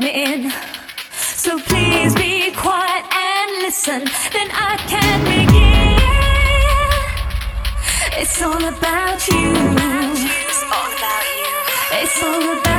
happening. So please be quiet and listen, then I can begin. It's all about you. It's all about you. It's all about you.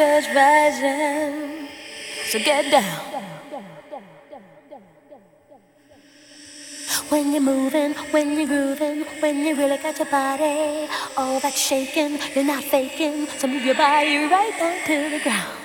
church rising. So get down. When you're moving, when you're grooving, when you really got your body, all that shaking, you're not faking. So move your body right down to the ground.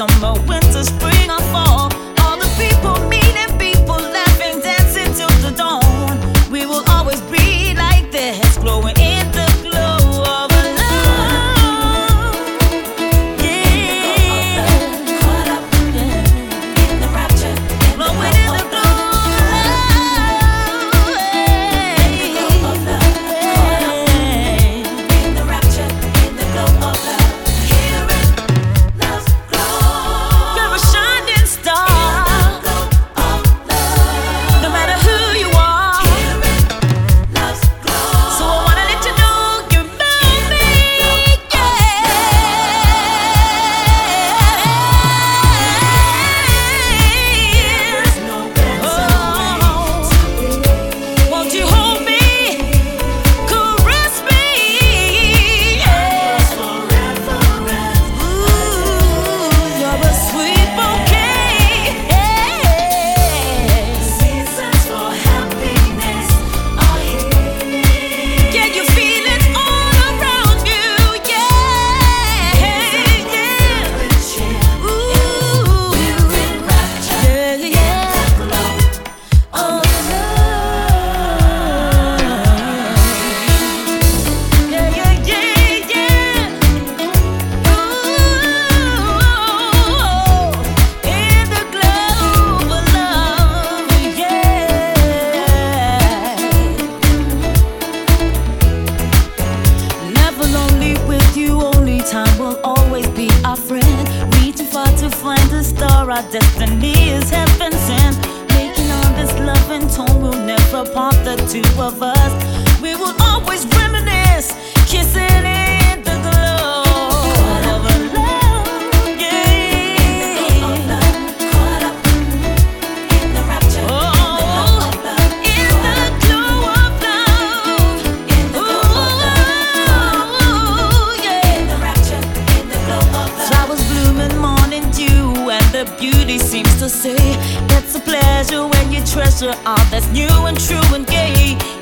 summer our destiny is heaven sent. Making all this love and tone will never part the two of us. We will all that's new and true and gay.